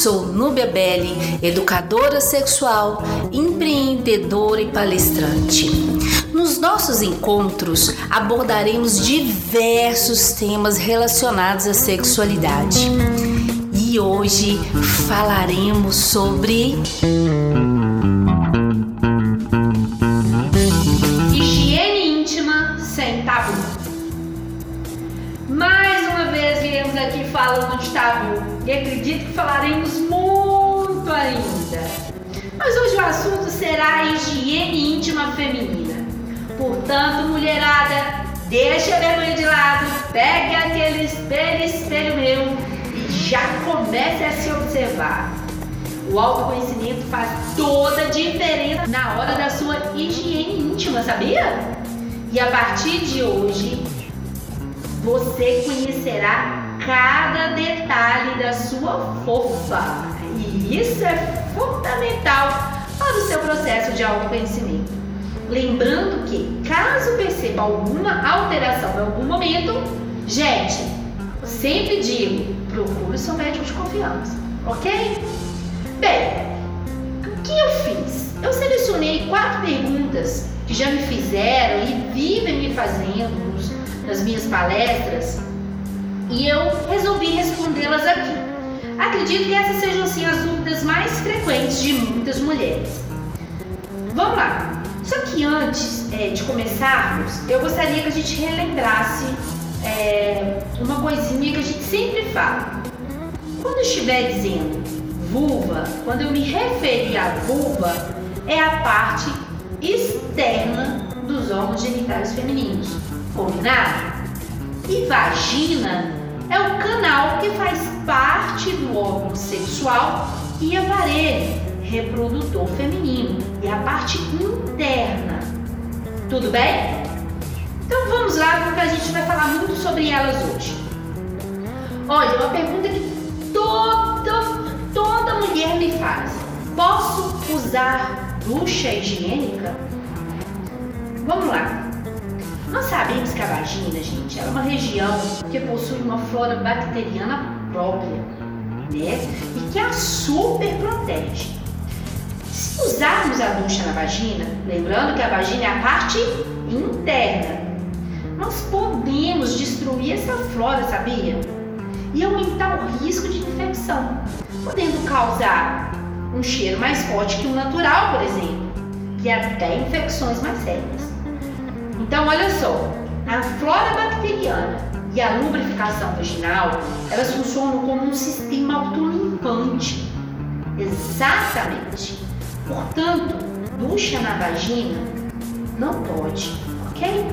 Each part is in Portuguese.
Sou Núbia Belli, educadora sexual, empreendedora e palestrante. Nos nossos encontros abordaremos diversos temas relacionados à sexualidade. E hoje falaremos sobre acredito que falaremos muito ainda. Mas hoje o assunto será a higiene íntima feminina. Portanto, mulherada, deixa a vergonha de lado, pegue aquele espelho, espelho meu e já comece a se observar. O autoconhecimento faz toda a diferença na hora da sua higiene íntima, sabia? E a partir de hoje, você conhecerá cada detalhe da sua fofa. E isso é fundamental para o seu processo de autoconhecimento. Lembrando que, caso perceba alguma alteração em algum momento, gente, sempre digo, procure seu médico de confiança, ok? Bem, o que eu fiz? Eu selecionei quatro perguntas que já me fizeram e vivem me fazendo nas minhas palestras e eu resolvi respondê-las aqui. Acredito que essas sejam assim as dúvidas mais frequentes de muitas mulheres. Vamos lá! Só que antes é, de começarmos, eu gostaria que a gente relembrasse é, uma coisinha que a gente sempre fala. Quando eu estiver dizendo vulva, quando eu me referir à vulva, é a parte externa dos órgãos genitais femininos. Combinado? E vagina é o canal que faz parte do órgão sexual e aparelho reprodutor feminino e a parte interna. Tudo bem? Então vamos lá porque a gente vai falar muito sobre elas hoje. Olha, uma pergunta que toda, toda mulher me faz. Posso usar ducha higiênica? Vamos lá. Nós sabemos que a vagina, gente, é uma região que possui uma flora bacteriana própria, né? E que a super protege. Se usarmos a ducha na vagina, lembrando que a vagina é a parte interna, nós podemos destruir essa flora, sabia? E aumentar o risco de infecção, podendo causar um cheiro mais forte que o natural, por exemplo, e até infecções mais sérias. Então, olha só, a flora bacteriana e a lubrificação vaginal, elas funcionam como um sistema autolimpante. Exatamente. Portanto, ducha na vagina não pode, ok?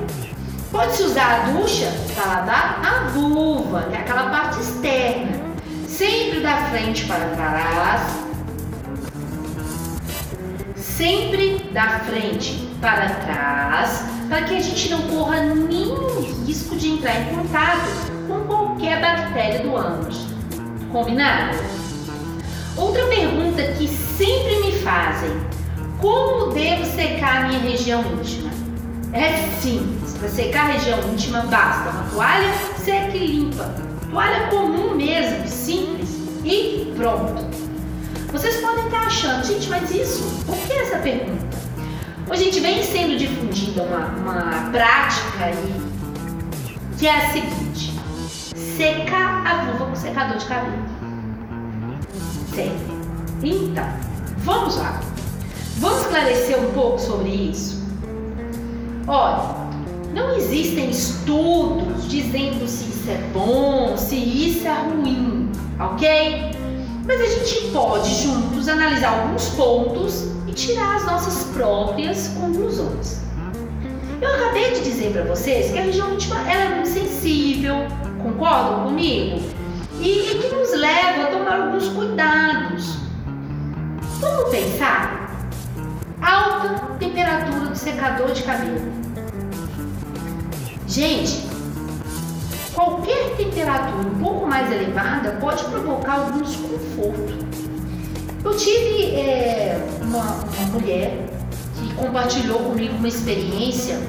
Pode-se usar a ducha para lavar a vulva, que é aquela parte externa, sempre da frente para trás, sempre da frente para trás, para que a gente não corra nenhum risco de entrar em contato com qualquer bactéria do ânus. Combinado? Outra pergunta que sempre me fazem: como devo secar a minha região íntima? É simples, para secar a região íntima basta uma toalha seca e limpa. Toalha comum mesmo, simples e pronto. Vocês podem estar achando, gente, mas isso, por que essa pergunta? Hoje gente vem sendo difundida uma, uma prática aí que é a seguinte: secar a vulva com secador de cabelo. Sempre. Então, vamos lá. Vamos esclarecer um pouco sobre isso? Olha, não existem estudos dizendo se isso é bom, se isso é ruim, ok? Mas a gente pode juntos analisar alguns pontos e tirar as nossas próprias conclusões. Eu acabei de dizer para vocês que a região íntima é muito sensível, concordam comigo? E, e que nos leva a tomar alguns cuidados. Vamos pensar? Alta temperatura do secador de cabelo. Gente, qualquer temperatura um pouco mais elevada pode provocar algum desconforto. Eu tive é, uma, uma mulher que compartilhou comigo uma experiência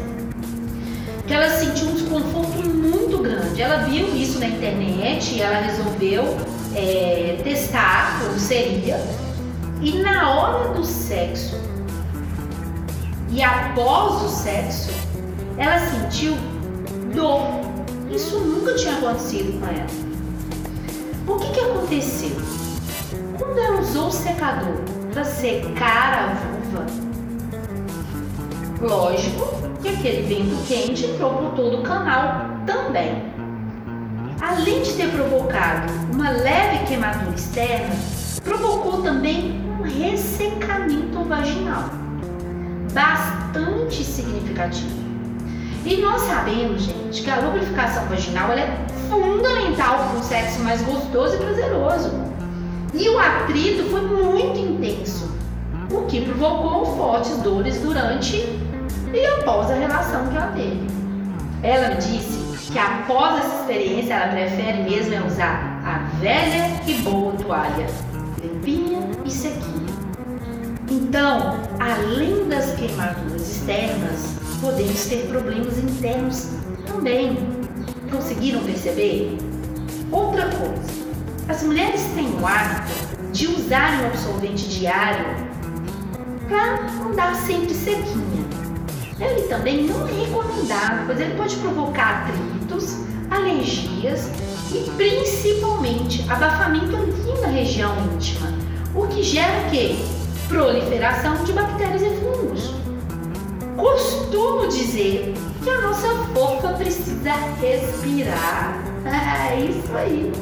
que ela sentiu um desconforto muito grande. Ela viu isso na internet e ela resolveu é, testar como seria e na hora do sexo e após o sexo, ela sentiu dor. Isso nunca tinha acontecido com ela. O que, que aconteceu? Quando ela usou o secador para secar a vulva, lógico que aquele vento quente entrou por todo o canal também. Além de ter provocado uma leve queimadura externa, provocou também um ressecamento vaginal bastante significativo. E nós sabemos, gente, que a lubrificação vaginal é fundamental para um sexo mais gostoso e prazeroso. E o atrito foi muito intenso, o que provocou fortes dores durante e após a relação que ela teve. Ela me disse que após essa experiência ela prefere mesmo é usar a velha e boa toalha, limpinha e sequinha. Então, além das queimaduras externas, podemos ter problemas internos também. Conseguiram perceber? Outra coisa, as mulheres têm o hábito de usar um absorvente diário para andar sempre sequinha. Ele também não é recomendado, pois ele pode provocar atritos, alergias e principalmente abafamento ali na região íntima, o que gera o quê? proliferação de bactérias e fungos. Costumo dizer que a nossa fofa precisa respirar. É isso aí.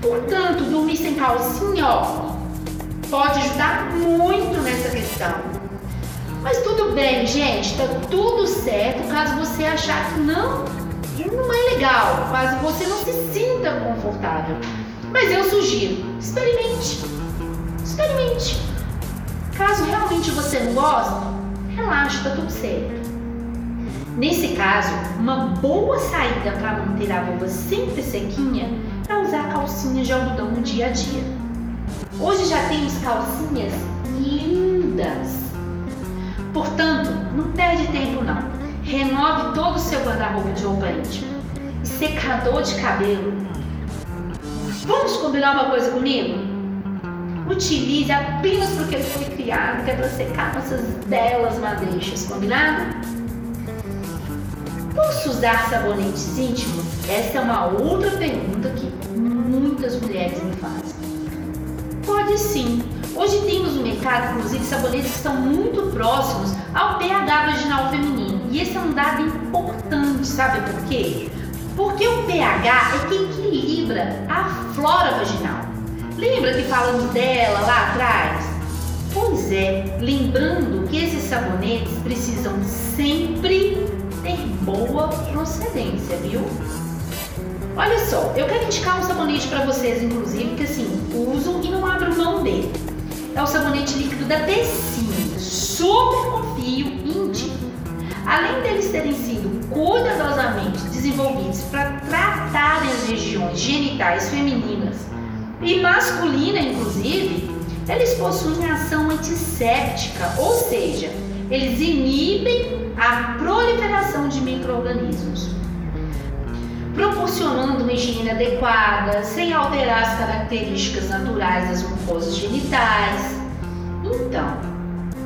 Portanto, dormir sem calcinha, ó, pode ajudar muito nessa questão. Mas tudo bem, gente, tá tudo certo caso você achar que não, não é legal, caso você não se sinta confortável. Mas eu sugiro, experimente. Experimente. Caso realmente você não goste, relaxa, tá tudo certo. Nesse caso, uma boa saída para manter a vulva sempre sequinha é usar calcinhas de algodão no dia a dia. Hoje já temos calcinhas lindas. Portanto, não perde tempo não. Renove todo o seu guarda-roupa de roupa íntima. Secador de cabelo. Vamos combinar uma coisa comigo? Utilize apenas porque foi criado, que é para secar nossas belas madeixas, combinado? Posso usar sabonetes íntimos? Essa é uma outra pergunta que muitas mulheres me fazem. Pode sim. Hoje temos no mercado, inclusive, sabonetes que são muito próximos ao pH vaginal feminino. E esse é um dado importante, sabe por quê? Porque o pH é que equilibra a flora vaginal. Lembra que falamos dela lá atrás? Pois é, lembrando que esses sabonetes precisam sempre ter boa procedência, viu? Olha só, eu quero indicar um sabonete para vocês, inclusive, que assim, uso e não abro mão dele. É o sabonete líquido da Tecine, super confio e indico. Além deles terem sido cuidadosamente desenvolvidos para tratarem as regiões genitais femininas e masculina, inclusive, eles possuem ação antisséptica, ou seja, eles inibem a proliferação de micro-organismos, proporcionando uma higiene adequada, sem alterar as características naturais das mucosas genitais. Então,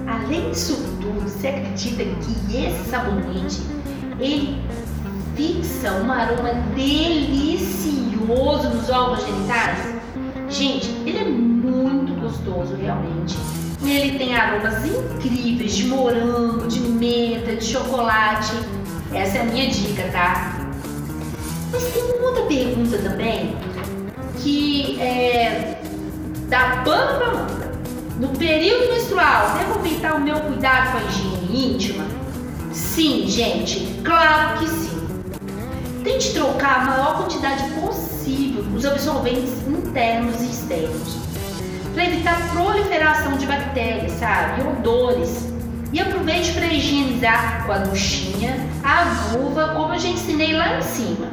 além disso tudo, você acredita que esse sabonete ele fixa um aroma delicioso nos órgãos genitais? Gente, ele é muito gostoso realmente. Ele tem aromas incríveis de morango, de menta, de chocolate. Essa é a minha dica, tá? Mas tem uma outra pergunta também que é da pano. No período menstrual, devo aumentar o meu cuidado com a higiene íntima? Sim, gente, claro que sim. Tente trocar a maior quantidade possível os absorventes internos e externos para evitar proliferação de bactérias, sabe? Odores. E aproveite para higienizar com a duchinha, a vulva, como eu já ensinei lá em cima.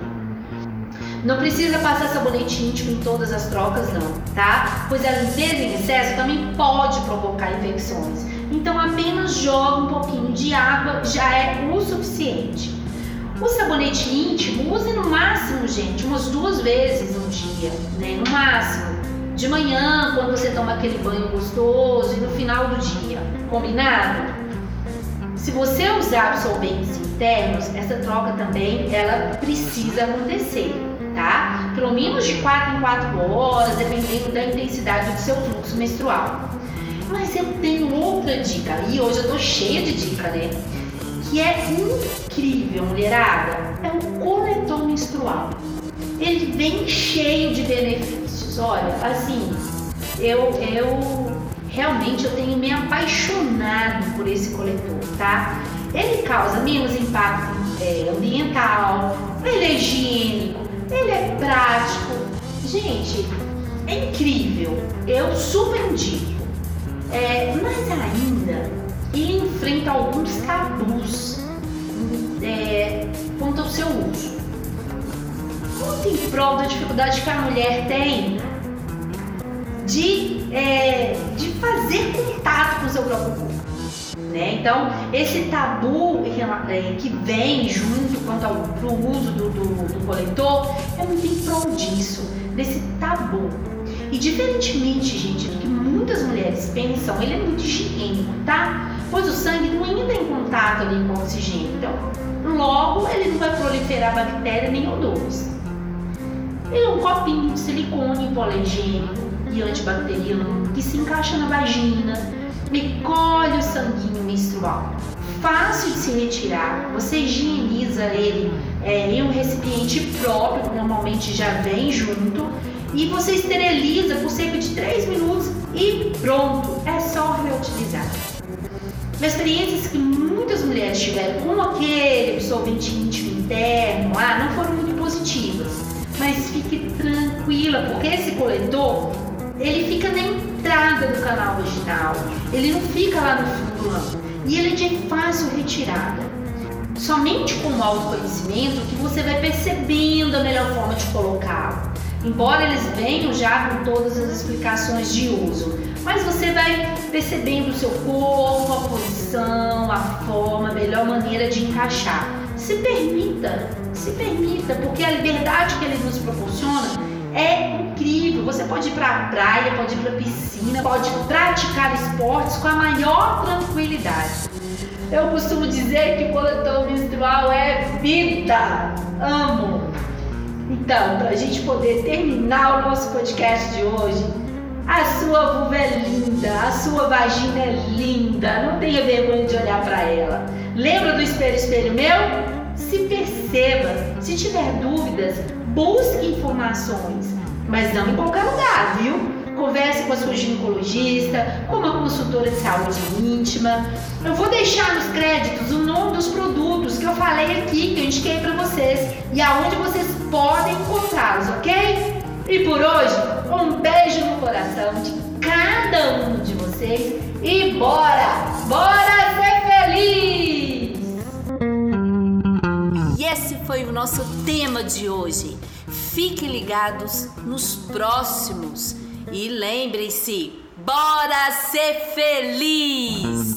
Não precisa passar sabonete íntimo em todas as trocas, não, tá? Pois a limpeza em excesso também pode provocar infecções. Então apenas joga um pouquinho de água, já é o suficiente. O sabonete íntimo, use no máximo, gente, umas duas vezes no dia, né? No máximo. De manhã, quando você toma aquele banho gostoso e no final do dia. Combinado? Se você usar absorventes internos, essa troca também ela precisa acontecer, tá? Pelo menos de 4 em 4 horas, dependendo da intensidade do seu fluxo menstrual. Mas eu tenho outra dica, e hoje eu tô cheia de dica, né? Que é incrível, mulherada. É um coletor menstrual. Ele vem cheio de benefícios. Olha, assim, eu, eu realmente eu tenho me apaixonado por esse coletor, tá? Ele causa menos impacto é, ambiental, ele é higiênico, ele é prático. Gente, é incrível. Eu super indico. É, mas ainda ele enfrenta alguns tabus é, quanto ao seu uso. Muito em prol da dificuldade que a mulher tem de, é, de fazer contato com o seu próprio corpo. Né? Então, esse tabu é, que vem junto quanto ao uso do, do, do coletor é muito em prol disso, desse tabu. E diferentemente, gente, do que muitas mulheres pensam, ele é muito higiênico, tá? Pois o sangue não entra em contato ali com o oxigênio. Então, logo ele não vai proliferar bactéria nem odores. Ele é um copinho de silicone hipoalergênico e antibacteriano que se encaixa na vagina e colhe o sanguinho menstrual. Fácil de se retirar, você higieniza ele é, em um recipiente próprio, que normalmente já vem junto, e você esteriliza por cerca de 3 minutos e pronto, é só reutilizar. Experiências que muitas mulheres tiveram com aquele absorvente íntimo interno ah, não foram muito positivas, mas fique tranquila, porque esse coletor ele fica na entrada do canal vaginal, ele não fica lá no fundo não, e ele é de fácil retirada. Somente com o autoconhecimento que você vai percebendo a melhor forma de colocá-lo embora eles venham já com todas as explicações de uso. Mas você vai percebendo o seu corpo, a posição, a forma, a melhor maneira de encaixar. Se permita, se permita, porque a liberdade que ele nos proporciona é incrível. Você pode ir para a praia, pode ir para a piscina, pode praticar esportes com a maior tranquilidade. Eu costumo dizer que coletor menstrual é vida. Amo. Então, para a gente poder terminar o nosso podcast de hoje, a sua vulva é linda, a sua vagina é linda, não tenha vergonha de olhar para ela. Lembra do espelho, espelho meu? Se perceba, se tiver dúvidas, busque informações, mas não em qualquer lugar, viu? Converse com a sua ginecologista, com uma consultora de saúde íntima. Eu vou deixar nos créditos o nome dos produtos que eu falei aqui, que eu indiquei para vocês e aonde vocês podem encontrá-los, ok? E por hoje, um beijo no coração de cada um de vocês e bora! Bora ser feliz! E esse foi o nosso tema de hoje. Fiquem ligados nos próximos. E lembrem-se, bora ser feliz!